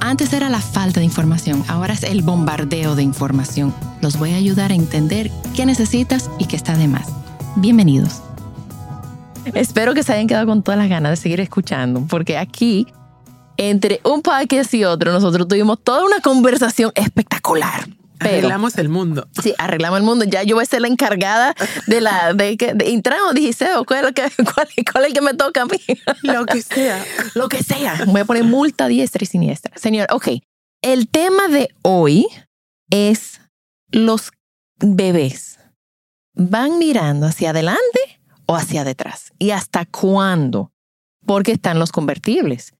Antes era la falta de información, ahora es el bombardeo de información. Los voy a ayudar a entender qué necesitas y qué está de más. Bienvenidos. Espero que se hayan quedado con todas las ganas de seguir escuchando, porque aquí, entre un podcast y otro, nosotros tuvimos toda una conversación espectacular. Pero, Arreglamos el mundo. Sí, arreglamos el mundo. Ya yo voy a ser la encargada de la de de, entramos, dije, ¿cuál, es el que- cuál, cuál es el que me toca a mí? Lo que sea. Lo que sea. Voy a poner multa diestra y siniestra. Señor, ok. El tema de hoy es los bebés. ¿Van mirando hacia adelante o hacia detrás? ¿Y hasta cuándo? Porque están los convertibles.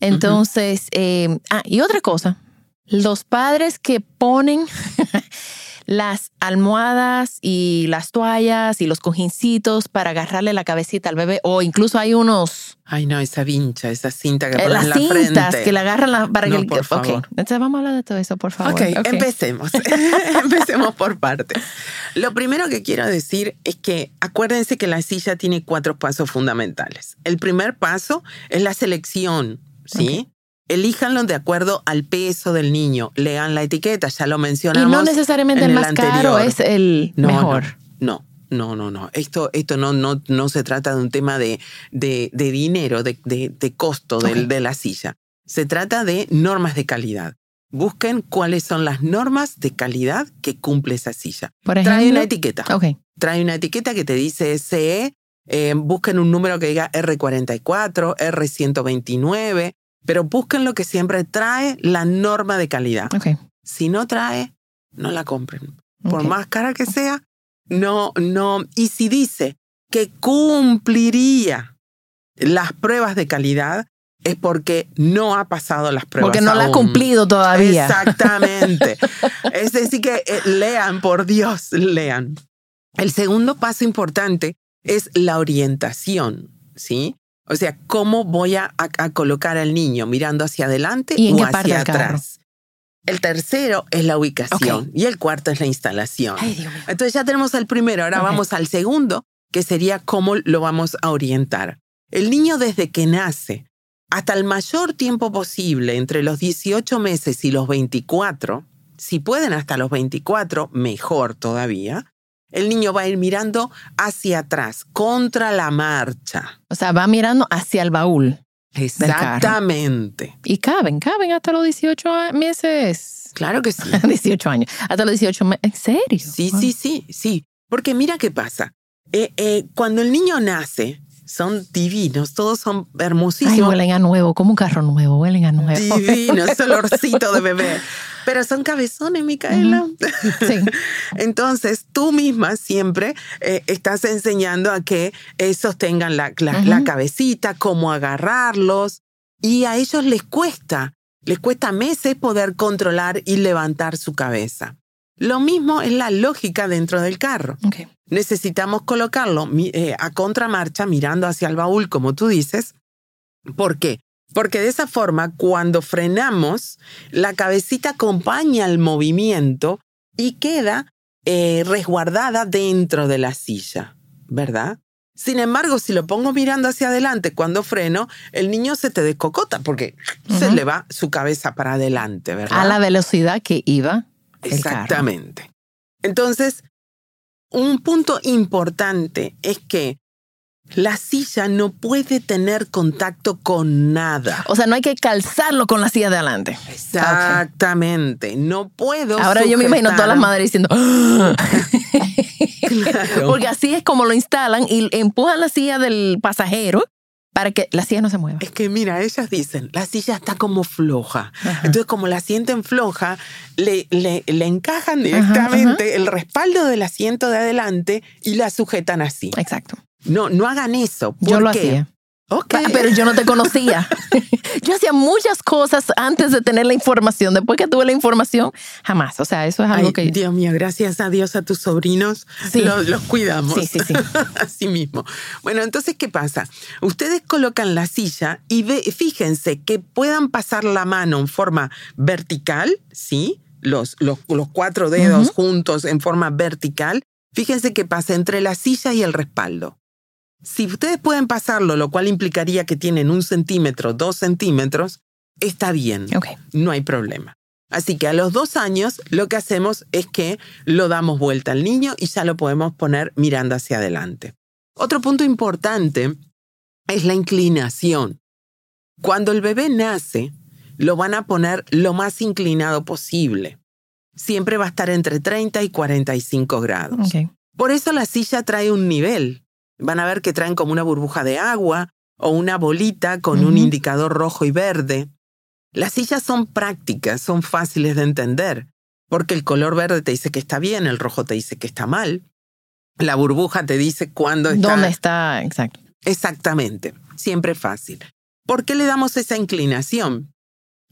Entonces, eh, ah, y otra cosa, los padres que ponen las almohadas y las toallas y los cojincitos para agarrarle la cabecita al bebé, o incluso hay unos Ay, no, esa vincha, esa cinta que eh, ponen las en la cintas frente. que le agarran la, para No, que el- por favor. entonces vamos a hablar de todo eso, por favor. Ok, empecemos. empecemos por partes. Lo primero que quiero decir es que acuérdense que la silla tiene cuatro pasos fundamentales. El primer paso es la selección, ¿sí? Elíjanlo de acuerdo al peso del niño. Lean la etiqueta, ya lo Y mencionamos. no necesariamente en el más caro es el No, mejor. No, no, no, no. Esto, esto no, no, no se trata de un tema de, de, de dinero, de, de, de costo del- Ok. de la silla. Se trata de normas de calidad. Busquen cuáles son las normas de calidad que cumple esa silla. Por Trae una etiqueta. Ok. Trae una etiqueta que te dice CE. eh, busquen un número que diga R44, R129, pero busquen lo que siempre trae la norma de calidad. Si no trae, no la compren por más cara que sea, no, no. Y si dice que cumpliría las pruebas de calidad, es porque no ha pasado las pruebas. Porque no la ha aún. cumplido todavía. Exactamente. es decir, que eh, lean, por Dios, lean. El segundo paso importante es la orientación, ¿sí? O sea, ¿cómo voy a, a- a colocar al niño? ¿Mirando hacia adelante ¿Y en o qué hacia atrás? El tercero es la ubicación y el cuarto es la instalación. Ay, Dios mío. Entonces ya tenemos el primero, ahora vamos al segundo, que sería cómo lo vamos a orientar. El niño desde que nace hasta el mayor tiempo posible, entre los 18 meses y los 24, si pueden hasta los 24, mejor todavía, el niño va a ir mirando hacia atrás, contra la marcha. O sea, va mirando hacia el baúl. Exactamente. Y caben, caben hasta los 18 a- meses. Claro que sí. 18 años. Hasta los 18 meses. ¿En serio? Sí, Wow. sí, sí, sí. Porque mira qué pasa. Eh, eh, cuando el niño nace, son divinos, todos son Ay, hermosísimos. huelen a nuevo, como un carro nuevo, huelen a nuevo. Divinos, ese olorcito de bebé. Pero son cabezones, Micaela. Sí. Entonces, tú misma siempre eh, estás enseñando a que eh, sostengan la, la cabecita, cómo agarrarlos. Y a ellos les cuesta, les cuesta meses poder controlar y levantar su cabeza. Lo mismo es la lógica dentro del carro. Necesitamos colocarlo eh, a contramarcha, mirando hacia el baúl, como tú dices. ¿Por qué? Porque de esa forma, cuando frenamos, la cabecita acompaña el movimiento y queda eh, resguardada dentro de la silla, ¿verdad? Sin embargo, si lo pongo mirando hacia adelante cuando freno, el niño se te descocota porque se le va su cabeza para adelante, ¿verdad? A la velocidad que iba carro. Exactamente. Entonces, un punto importante es que La silla no puede tener contacto con nada. O sea, no hay que calzarlo con la silla de adelante. Exactamente. No puedo. Ahora yo me imagino todas las sujetar- madres diciendo. Claro. Porque así es como lo instalan y empujan la silla del pasajero para que la silla no se mueva. Es que mira, ellas dicen, la silla está como floja. Entonces, como la sienten floja, le, le, le encajan directamente el respaldo del asiento de adelante y la sujetan así. Exacto. No, no hagan eso. Yo ¿Por lo qué? hacía. Ok. Pa- Pero yo no te conocía. yo hacía muchas cosas antes de tener la información. Después que tuve la información, jamás. O sea, eso es algo Ay, que... Dios mío, gracias a Dios a tus sobrinos Sí. los, los cuidamos. Sí, sí, sí. Así mismo. Bueno, entonces, ¿qué pasa? Ustedes colocan la silla y ve- fíjense que puedan pasar la mano en forma vertical, ¿sí? Los, los, los cuatro dedos juntos en forma vertical. Fíjense que pasa entre la silla y el respaldo. Si ustedes pueden pasarlo, lo cual implicaría que tienen un centímetro, dos centímetros, está bien Ok. no hay problema. Así que a los dos años lo que hacemos es que lo damos vuelta al niño y ya lo podemos poner mirando hacia adelante. Otro punto importante es la inclinación. Cuando el bebé nace, lo van a poner lo más inclinado posible. Siempre va a estar entre 30 y 45 grados. Por eso la silla trae un nivel. Van a ver que traen como una burbuja de agua o una bolita con un indicador rojo y verde. Las sillas son prácticas, son fáciles de entender, porque el color verde te dice que está bien, el rojo te dice que está mal. La burbuja te dice cuándo está. ¿Dónde está? Exacto. Exactamente, siempre fácil. ¿Por qué le damos esa inclinación?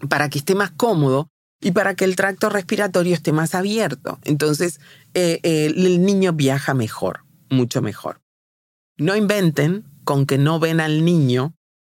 Para que esté más cómodo y para que el tracto respiratorio esté más abierto. Entonces, eh, eh, el niño viaja mejor, mucho mejor. No inventen con que no ven al niño,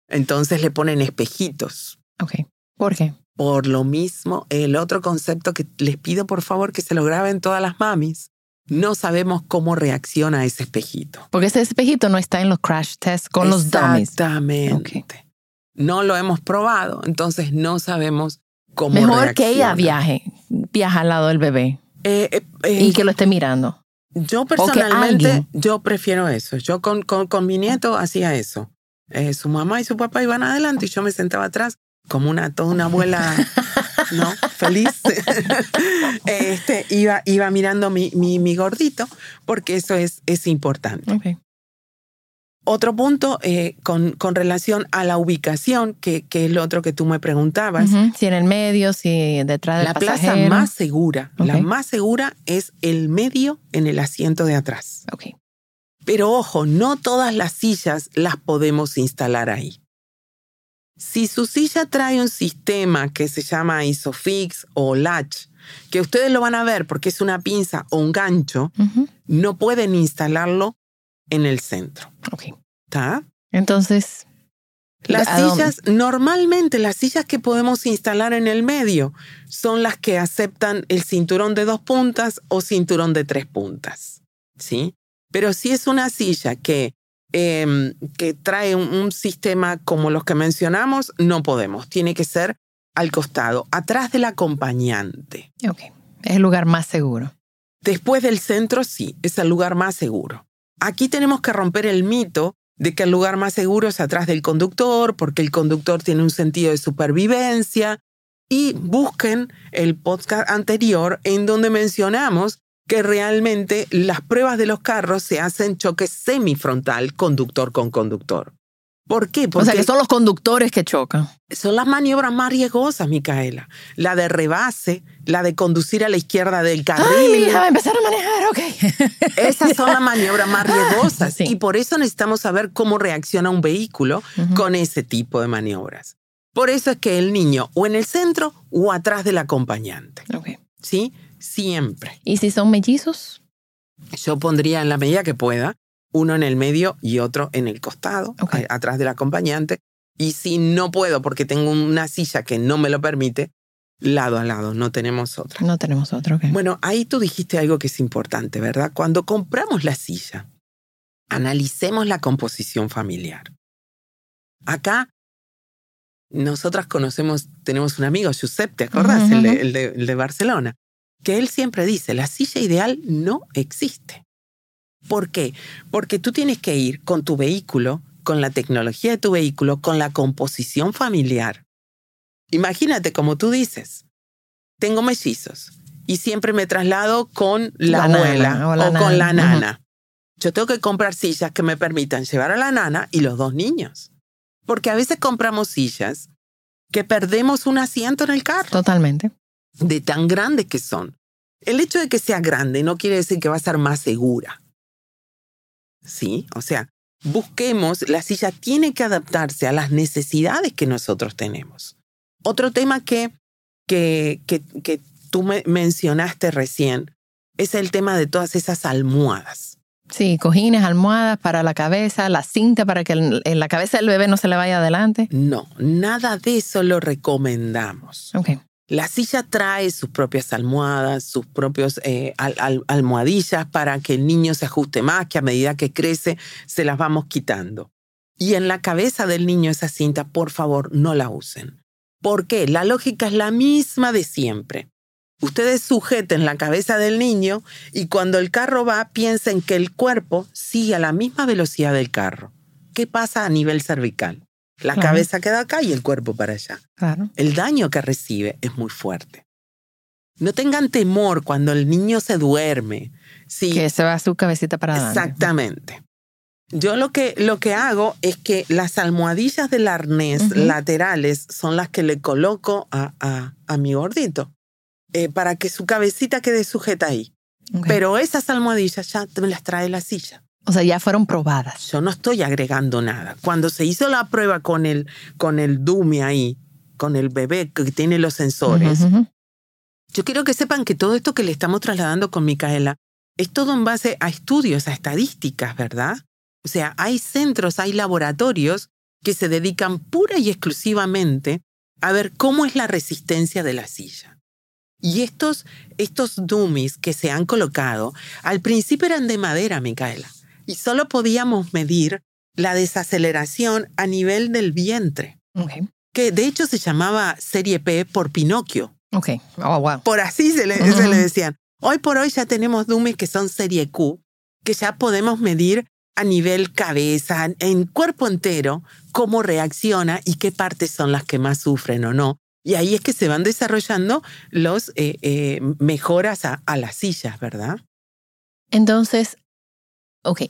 entonces le ponen espejitos. Ok. ¿Por qué? Por lo mismo, el otro concepto que les pido por favor que se lo graben todas las mamis. No sabemos cómo reacciona ese espejito. Porque ese espejito no está en los crash tests con los dummies. Exactamente. No lo hemos probado, entonces no sabemos cómo Mejor que ella reacciona. viaje, viaja al lado del bebé Eh, eh, eh, y que lo esté mirando. Yo personalmente, alguien- yo prefiero eso. Yo con, con, con mi nieto hacía eso. Eh, su mamá y su papá iban adelante y yo me sentaba atrás como una, toda una abuela, ¿no? Feliz. este, iba, iba mirando mi, mi, mi gordito porque eso es, es importante. Ok. Otro punto eh, con, con relación a la ubicación, que, que es lo otro que tú me preguntabas. Si en el medio, si detrás del La plaza más segura, la más segura es el medio en el asiento de atrás. Ok. Pero ojo, no todas las sillas las podemos instalar ahí. Si su silla trae un sistema que se llama Isofix o Latch, que ustedes lo van a ver porque es una pinza o un gancho, no pueden instalarlo en el centro. Ok. ¿Está? Entonces, Las sillas, normalmente las sillas que podemos instalar en el medio son las que aceptan el cinturón de dos puntas o cinturón de tres puntas. ¿Sí? Pero si es una silla que, em, que trae un, un sistema como los que mencionamos, no podemos. Tiene que ser al costado, atrás del acompañante. ok. Es el lugar más seguro. Después del centro, sí, es el lugar más seguro. Aquí tenemos que romper el mito de que el lugar más seguro es atrás del conductor, porque el conductor tiene un sentido de supervivencia. Y busquen el podcast anterior en donde mencionamos que realmente las pruebas de los carros se hacen choque semifrontal conductor con conductor. ¿Por qué? O Porque sea, que son los conductores que chocan. son las maniobras más riesgosas, Micaela. La de rebase, la de conducir a la izquierda del carril. Ay, mi hija va a empezar a manejar, ok. Esas son las maniobras más riesgosas Sí. y por eso necesitamos saber cómo reacciona un vehículo con ese tipo de maniobras. Por eso es que el niño o en el centro o atrás del acompañante, Ok. ¿sí? Siempre. ¿Y si son mellizos? Yo pondría en la medida que pueda uno en el medio y otro en el costado, Ok. a- atrás del acompañante. Y si no puedo porque tengo una silla que no me lo permite, lado a lado, no tenemos otra. No tenemos otro, ok. Bueno, ahí tú dijiste algo que es importante, ¿verdad? Cuando compramos la silla, analicemos la composición familiar. Acá, nosotras conocemos, tenemos un amigo, Giuseppe, ¿te acordás? Ujú, el, de, el de- el de Barcelona, que él siempre dice, la silla ideal no existe. ¿Por qué? Porque tú tienes que ir con tu vehículo, con la tecnología de tu vehículo, con la composición familiar. Imagínate, como tú dices, tengo mellizos y siempre me traslado con la, abuela o, con la nana. Yo tengo que comprar sillas que me permitan llevar a la nana y los dos niños. Porque a veces compramos sillas que perdemos un asiento en el carro. Totalmente. De tan grandes que son. El hecho de que sea grande no quiere decir que va a ser más segura. ¿Sí? O sea, busquemos, la silla tiene que adaptarse a las necesidades que nosotros tenemos. Otro tema que, que, que, que tú me mencionaste recién es el tema de todas esas almohadas. Sí, cojines, almohadas para la cabeza, la cinta para que en la cabeza del bebé no se le vaya adelante. No, nada de eso lo recomendamos. Okay. La silla trae sus propias almohadas, sus propios eh, almohadillas para que el niño se ajuste más, que a medida que crece se las vamos quitando. Y en la cabeza del niño esa cinta, por favor, no la usen. ¿Por qué? La lógica es la misma de siempre. Ustedes sujeten la cabeza del niño y cuando el carro va piensen que el cuerpo sigue a la misma velocidad del carro. ¿Qué pasa a nivel cervical? La cabeza queda acá y el cuerpo para allá. El daño que recibe es muy fuerte. No tengan temor cuando el niño se duerme. Sí, que se va su cabecita para adelante. Exactamente. Yo lo que, lo que hago es que las almohadillas del arnés laterales son las que le coloco a, a, mi gordito eh, para que su cabecita quede sujeta ahí. Pero esas almohadillas ya me las trae la silla. O sea, ya fueron probadas. Yo no estoy agregando nada. Cuando se hizo la prueba con el, con el Dumi ahí, con el bebé que tiene los sensores, yo quiero que sepan que todo esto que le estamos trasladando con Micaela es todo en base a estudios, a estadísticas, ¿verdad? O sea, hay centros, hay laboratorios que se dedican pura y exclusivamente a ver cómo es la resistencia de la silla. Y estos, estos dummies que se han colocado, al principio eran de madera, Micaela y solo podíamos medir la desaceleración a nivel del vientre. Que de hecho se llamaba serie P por Pinocchio. Okay. Oh, wow. Por así se le, se le decían. Hoy por hoy ya tenemos dummies que son serie Q, que ya podemos medir a nivel cabeza, en cuerpo entero, cómo reacciona y qué partes son las que más sufren o no. Y ahí es que se van desarrollando los eh, eh, mejoras a, a las sillas, ¿verdad? Entonces, ok,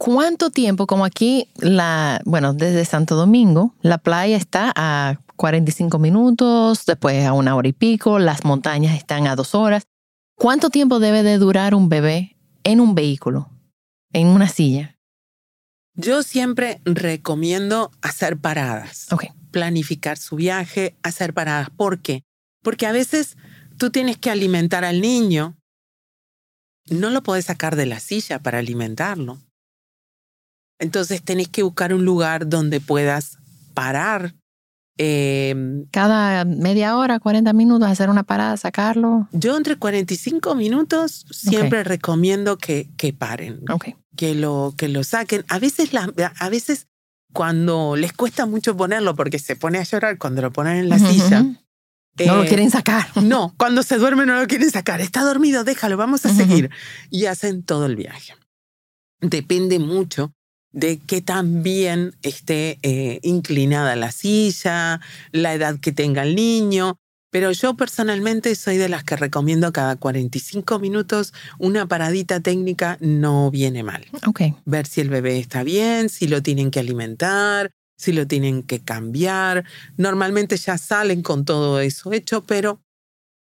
¿Cuánto tiempo, como aquí, la, bueno, desde Santo Domingo, la playa está a 45 minutos, después a una hora y pico, las montañas están a dos horas. ¿Cuánto tiempo debe de durar un bebé en un vehículo, en una silla? Yo siempre recomiendo hacer paradas. Ok. Planificar su viaje, hacer paradas. ¿Por qué? Porque a veces tú tienes que alimentar al niño. No lo puedes sacar de la silla para alimentarlo. Entonces tenés que buscar un lugar donde puedas parar. Em, Cada media hora, 40 minutos, hacer una parada, sacarlo. Yo entre 45 minutos siempre recomiendo que, que paren, que, lo, que lo saquen. A veces, la, a veces cuando les cuesta mucho ponerlo porque se pone a llorar cuando lo ponen en la silla. No lo eh, quieren sacar. No, cuando se duerme no lo quieren sacar. Está dormido, déjalo, vamos a seguir. Y hacen todo el viaje. Depende mucho de que también esté eh, inclinada la silla, la edad que tenga el niño. Pero yo personalmente soy de las que recomiendo cada 45 minutos una paradita técnica no viene mal. Okay. Ver si el bebé está bien, si lo tienen que alimentar, si lo tienen que cambiar. Normalmente ya salen con todo eso hecho, pero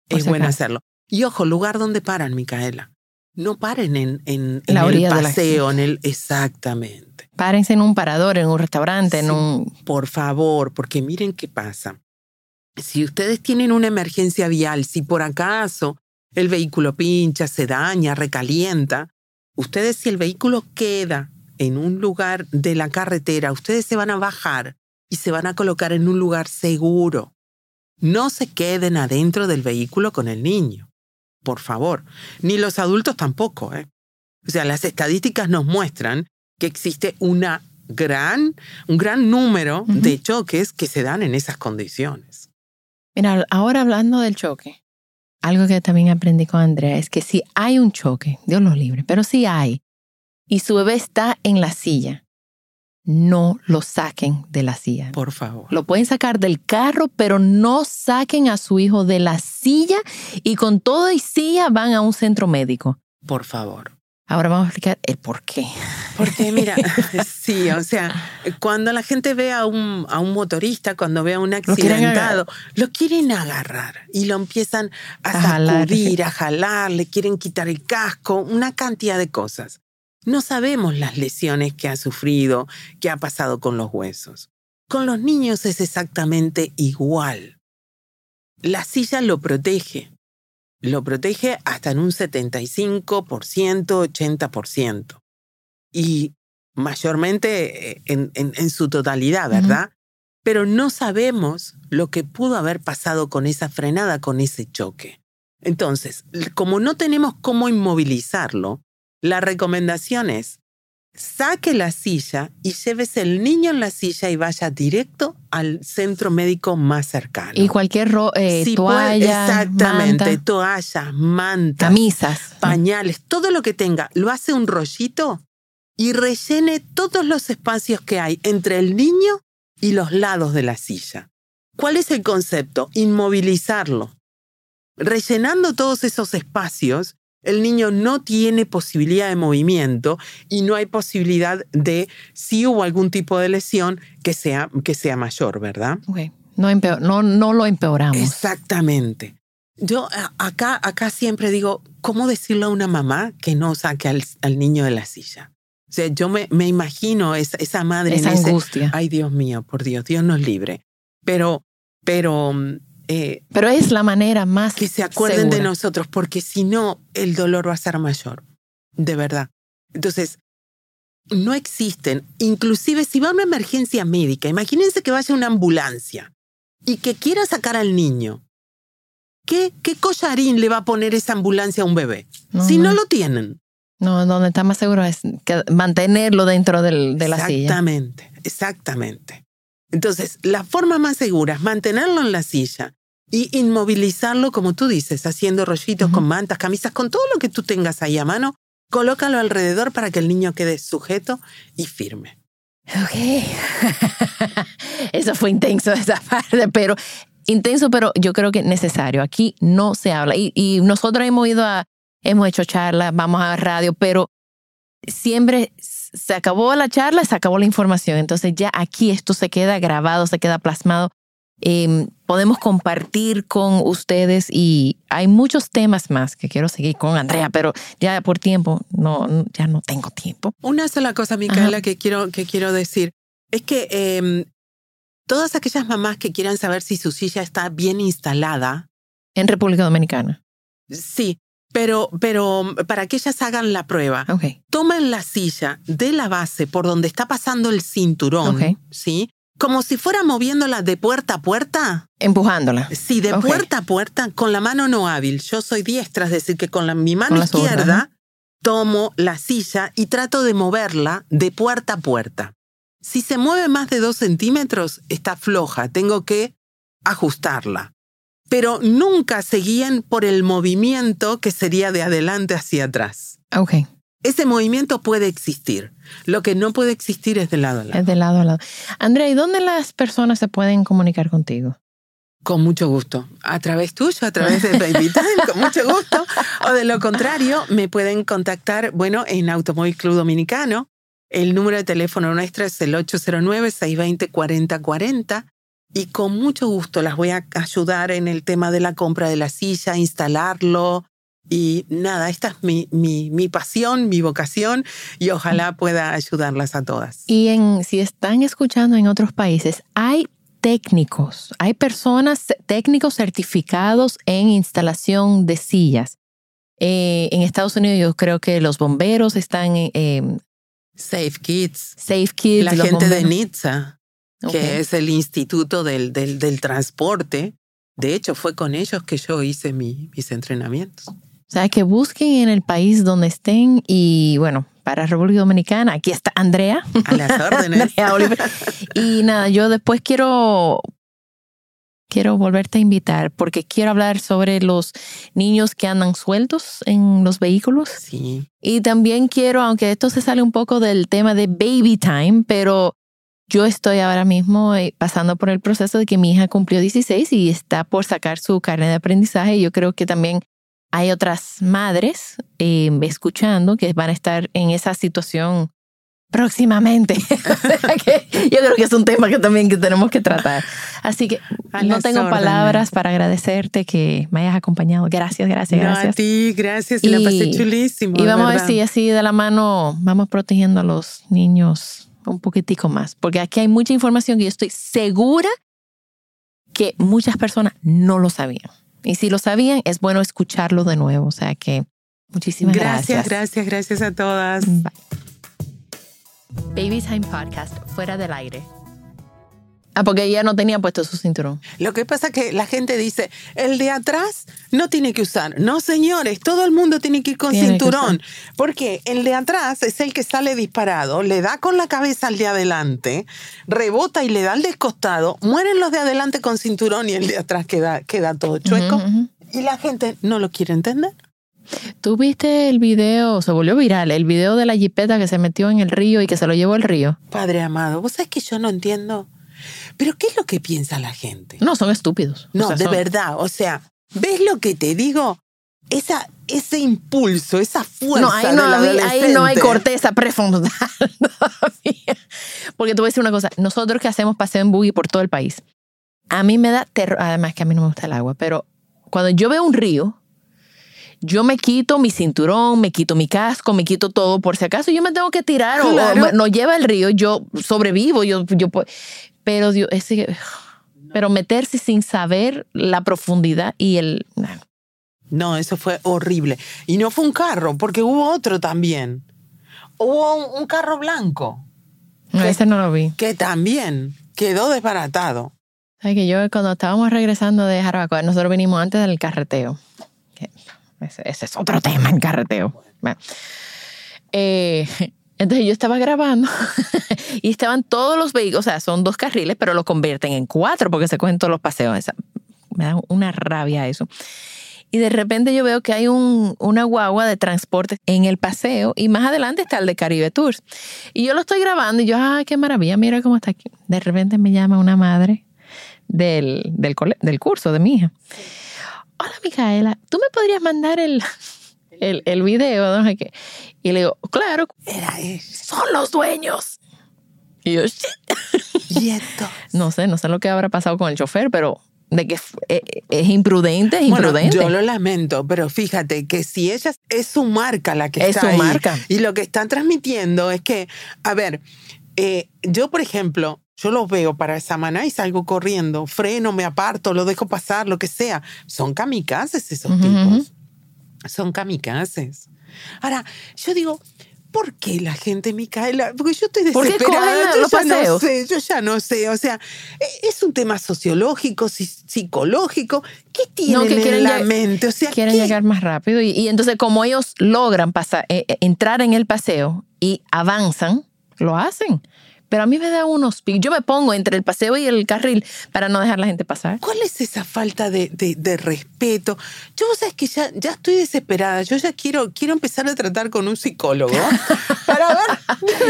es bueno hacerlo. Y ojo, lugar donde paran, Micaela. No paren en, en, en el paseo, en el exactamente. Párense en un parador, en un restaurante, en un... Por favor, porque miren qué pasa. Si ustedes tienen una emergencia vial, si por acaso el vehículo pincha, se daña, recalienta, ustedes si el vehículo queda en un lugar de la carretera, ustedes se van a bajar y se van a colocar en un lugar seguro. No se queden adentro del vehículo con el niño. Por favor. Ni los adultos tampoco. ¿eh? O sea, las estadísticas nos muestran que existe una gran, un gran número de choques que se dan en esas condiciones. Mira, ahora hablando del choque, algo que también aprendí con Andrea es que si hay un choque, Dios lo libre, pero si hay, y su bebé está en la silla, no lo saquen de la silla. Por favor. Lo pueden sacar del carro, pero no saquen a su hijo de la silla y con toda y silla van a un centro médico. Por favor. Ahora vamos a explicar el por qué. Porque mira, sí, o sea, cuando la gente ve a un, a un motorista, cuando ve a un Lo quieren accidentado, lo quieren agarrar y lo empiezan a, A jalar. sacudir, a jalar, le quieren quitar el casco, una cantidad de cosas. No sabemos las lesiones que ha sufrido, que ha pasado con los huesos. Con los niños es exactamente igual. La silla lo protege. Lo protege hasta en un 75%, 80%. Y mayormente eh, en, en- en su totalidad, ¿verdad? Pero no sabemos lo que pudo haber pasado con esa frenada, con ese choque. Entonces, como no tenemos cómo inmovilizarlo, la recomendación es saque la silla y llévese el niño en la silla y vaya directo al centro médico más cercano. Y cualquier ro- eh, Si puede- toalla, exactamente, manta, toallas, mantas, camisas. pañales, todo lo que tenga, lo hace un rollito y rellene todos los espacios que hay entre el niño y los lados de la silla. ¿Cuál es el concepto? Inmovilizarlo. Rellenando todos esos espacios, el niño no tiene posibilidad de movimiento y no hay posibilidad de, si hubo algún tipo de lesión, que sea, que sea mayor, ¿verdad? Ok, No, empeo- no, no lo empeoramos. Exactamente. Yo acá, acá siempre digo, ¿cómo decirle a una mamá que no saque al, al niño de la silla? O sea, yo me, me imagino esa, esa madre Esa en ese, ay Dios mío, por Dios, Dios nos libre. Pero, pero mm, eh, Pero es la manera más que se acuerden de nosotros, porque si no, el dolor va a ser mayor, de verdad. Entonces, no existen, inclusive si va a una emergencia médica, imagínense que vaya una ambulancia y que quiera sacar al niño. ¿Qué, qué collarín le va a poner esa ambulancia a un bebé? No, si no no. lo tienen. No, donde está más seguro es que mantenerlo dentro del- de la silla. Exactamente, exactamente. Entonces, la forma más segura es mantenerlo en la silla y inmovilizarlo, como tú dices, haciendo rollitos Ujú. con mantas, camisas, con todo lo que tú tengas ahí a mano. Colócalo alrededor para que el niño quede sujeto y firme. Ok. Eso fue intenso esa parte, pero intenso, pero yo creo que necesario. Aquí no se habla. Y, y nosotros hemos ido a, hemos hecho charlas, vamos a radio, pero siempre se acabó la charla, se acabó la información. Entonces ya aquí esto se queda grabado, se queda plasmado. Eh, podemos compartir con ustedes y hay muchos temas más que quiero seguir con Andrea, pero ya por tiempo, no, ya no tengo tiempo. Una sola cosa, Micaela, Ajá. que quiero, que quiero decir, es que em, todas aquellas mamás que quieran saber si su silla está bien instalada, En República Dominicana. sí, pero, pero para que ellas hagan la prueba, Ok. tomen la silla de la base por donde está pasando el cinturón, Ok. ¿sí? Como si fuera moviéndola de puerta a puerta. Empujándola. Sí, de puerta a puerta, con la mano no hábil. Yo soy diestra, es decir, que con la, mi mano Con izquierda tomo la silla y trato de moverla de puerta a puerta. Si se mueve más de dos centímetros, está floja, tengo que ajustarla. Pero nunca se guíen por el movimiento que sería de adelante hacia atrás. Ok. Ese movimiento puede existir. Lo que no puede existir es de lado a lado. Es de lado a lado. Andrea, ¿y dónde las personas se pueden comunicar contigo? Con mucho gusto. A través tuyo, a través de Baby Time, con mucho gusto. O de lo contrario, me pueden contactar, bueno, en Automóvil Club Dominicano. El número de teléfono nuestro es el 809-620-4040. Y con mucho gusto las voy a ayudar en el tema de la compra de la silla, instalarlo. Y nada, esta es mi, mi, mi pasión, mi vocación y ojalá pueda ayudarlas a todas. Y en, si están escuchando en otros países, hay técnicos, hay personas, técnicos certificados en instalación de sillas. Eh, en Estados Unidos yo creo que los bomberos están, eh, Safe Kids. Safe Kids. La gente de bomberos. NITSA. Ok. que es el Instituto del, del, del Transporte. De hecho, fue con ellos que yo hice mi- mis entrenamientos. O sea, que busquen en el país donde estén y bueno, para República Dominicana, aquí está Andrea. A las órdenes. Y nada, yo después quiero quiero volverte a invitar porque quiero hablar sobre los niños que andan sueltos en los vehículos. Sí. Y también quiero, aunque esto se sale un poco del tema de baby time, pero yo estoy ahora mismo eh, pasando por el proceso de que mi hija cumplió 16 y está por sacar su carnet de aprendizaje. Yo creo que también hay otras madres eh, escuchando que van a estar en esa situación próximamente. yo creo que es un tema que también que tenemos que tratar. Así que A no tengo órdenes. palabras para agradecerte que me hayas acompañado. Gracias, gracias, No, a gracias. ti, gracias. Y, la pasé chulísimo. Y vamos a ver si así de la mano vamos protegiendo a los niños un poquitico más. Porque aquí hay mucha información que yo estoy segura que muchas personas no lo sabían. Y si lo sabían, es bueno escucharlo de nuevo. O sea que muchísimas Gracias, gracias. gracias, gracias a todas. Bye. Baby Time Podcast, fuera del aire. Ah, porque ella no tenía puesto su cinturón. Lo que pasa es que la gente dice, el de atrás no tiene que usar. No, señores, todo el mundo tiene que ir con Tiene cinturón. Porque el de atrás es el que sale disparado, le da con la cabeza al de adelante, rebota y le da al del costado, mueren los de adelante con cinturón y el de atrás queda, queda todo chueco. Y la gente no lo quiere entender. ¿Tú viste el video? Se volvió viral, el video de la jipeta que se metió en el río y que se lo llevó al río. Padre amado, vos sabés que yo no entiendo. Pero ¿qué es lo que piensa la gente? No, son estúpidos. No, O sea, de son- verdad. O sea, ¿ves lo que te digo? Esa, ese impulso, esa fuerza. No, ahí no, había- ahí no hay corteza prefrontal. Porque te voy a decir una cosa, nosotros que hacemos paseo en buggy por todo el país, a mí me da terror, además que a mí no me gusta el agua, pero cuando yo veo un río, yo me quito mi cinturón, me quito mi casco, me quito todo, por si acaso yo me tengo que tirar o- Claro. o, no lleva el río, yo sobrevivo, yo, yo puedo- pero Dios, ese, pero meterse sin saber la profundidad y el... No, eso fue horrible. Y no fue un carro, porque hubo otro también. Hubo un, carro blanco, No, ese no lo vi. que también quedó desbaratado. Sabes que yo cuando estábamos regresando de Jarabacoa, nosotros vinimos antes del carreteo. Ese es otro tema, el carreteo. Bueno. Eh, entonces yo estaba grabando y estaban todos los vehículos, o sea, son dos carriles, pero lo convierten en cuatro porque se cogen todos los paseos. Esa- me da una rabia eso. Y de repente yo veo que hay un, una guagua de transporte en el paseo y más adelante está el de Caribe Tours. Y yo lo estoy grabando y yo, ay, qué maravilla, mira cómo está aquí. De repente me llama una madre del, del, curso de mi hija. Hola, Micaela, ¿tú me podrías mandar el, el, el video? No sé qué. Y le digo, claro, Era son los dueños. Y yo, "Shit". Y esto. no sé, no sé lo que habrá pasado con el chofer, pero de que eh, eh, es imprudente, es Bueno, imprudente. yo lo lamento, pero fíjate que si ella es su marca la que Es está su ahí, marca. y lo que están transmitiendo es que, a ver, eh, yo por ejemplo, yo los veo para Samaná y salgo corriendo, freno, me aparto, lo dejo pasar, lo que sea. Son kamikazes esos tipos. Son kamikazes. Ahora, yo digo, ¿por qué la gente, Micaela? Porque yo estoy ¿Por qué desesperada. yo los ya no sé, yo ya no sé. O sea, e- es un tema sociológico, si- psicológico. ¿Qué tienen que en la mente? O sea, quieren ¿qué? llegar más rápido y, y entonces como ellos logran pasar, eh, eh, entrar en el paseo y avanzan, lo hacen. Pero a mí me da unos pi- Yo me pongo entre el paseo y el carril para no dejar la gente pasar. ¿Cuál es esa falta de, de- de respeto? Yo, vos sabés que ya, ya estoy desesperada. Yo ya quiero, quiero empezar a tratar con un psicólogo para ver.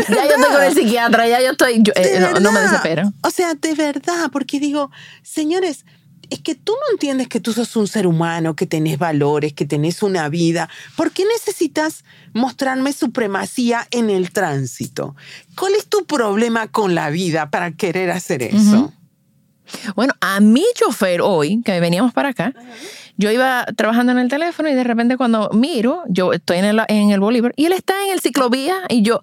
Ya yo estoy con el psiquiatra, ya yo estoy. yo, eh, no, no me desespero. O sea, de verdad, porque digo, señores, es que tú no entiendes que tú sos un ser humano, que tenés valores, que tenés una vida. ¿Por qué necesitas mostrarme supremacía en el tránsito? ¿Cuál es tu problema con la vida para querer hacer eso? Ujú. Bueno, a mi chofer hoy, que veníamos para acá, yo iba trabajando en el teléfono y de repente cuando miro, yo estoy en el, en el Bolívar y él está en el ciclovía y yo,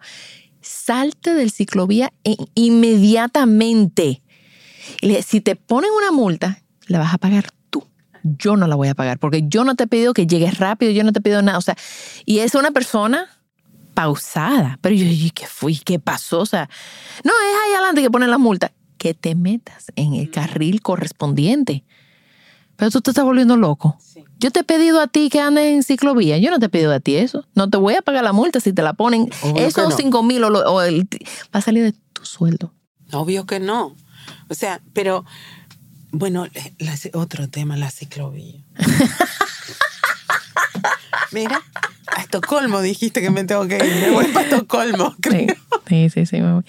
salte del ciclovía e- inmediatamente. Si te ponen una multa, la vas a pagar tú. Yo no la voy a pagar porque yo no te he pedido que llegues rápido, yo no te he pedido nada. O sea, y es una persona pausada. Pero yo, ¿y qué fui? ¿Qué pasó? O sea, no, es ahí adelante que ponen la multa. Que te metas en el carril correspondiente. Pero tú te estás volviendo loco. Yo te he pedido a ti que andes en ciclovía. Yo no te he pedido a ti eso. No te voy a pagar la multa si te la ponen. Obvio Esos no. cinco mil o, lo- o el, va a salir de tu sueldo. Obvio que no. O sea, pero Bueno, la- otro tema, la ciclovía. Mira, a Estocolmo dijiste que me tengo que ir. Me voy para Estocolmo, creo. Sí, sí, sí. me voy.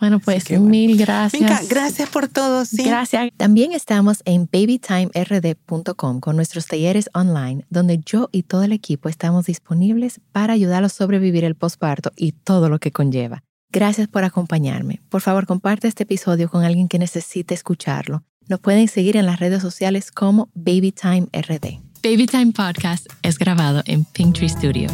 Bueno, pues bueno. mil gracias. Venga, gracias por todo. Sí. Gracias. También estamos en babytimerd.com con nuestros talleres online, donde yo y todo el equipo estamos disponibles para ayudarlos a sobrevivir el posparto y todo lo que conlleva. Gracias por acompañarme. Por favor, comparte este episodio con alguien que necesite escucharlo. Nos pueden seguir en las redes sociales como BabyTimeRD. Babytime Podcast es grabado en Pinktree Studio.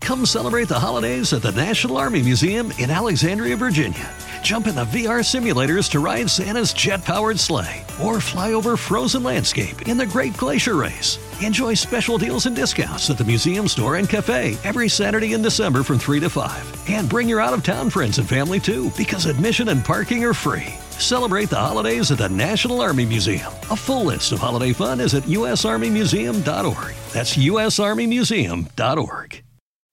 Come celebrate the holidays at the National Army Museum in Alexandria, Virginia. Jump in the VR simulators to ride Santa's jet powered sleigh or fly over frozen landscape in the Great Glacier Race. Enjoy special deals and discounts at the museum store and cafe every Saturday in December from 3 to 5. And bring your out of town friends and family too because admission and parking are free. Celebrate the holidays at the National Army Museum. A full list of holiday fun is at usarmymuseum.org. That's usarmymuseum.org.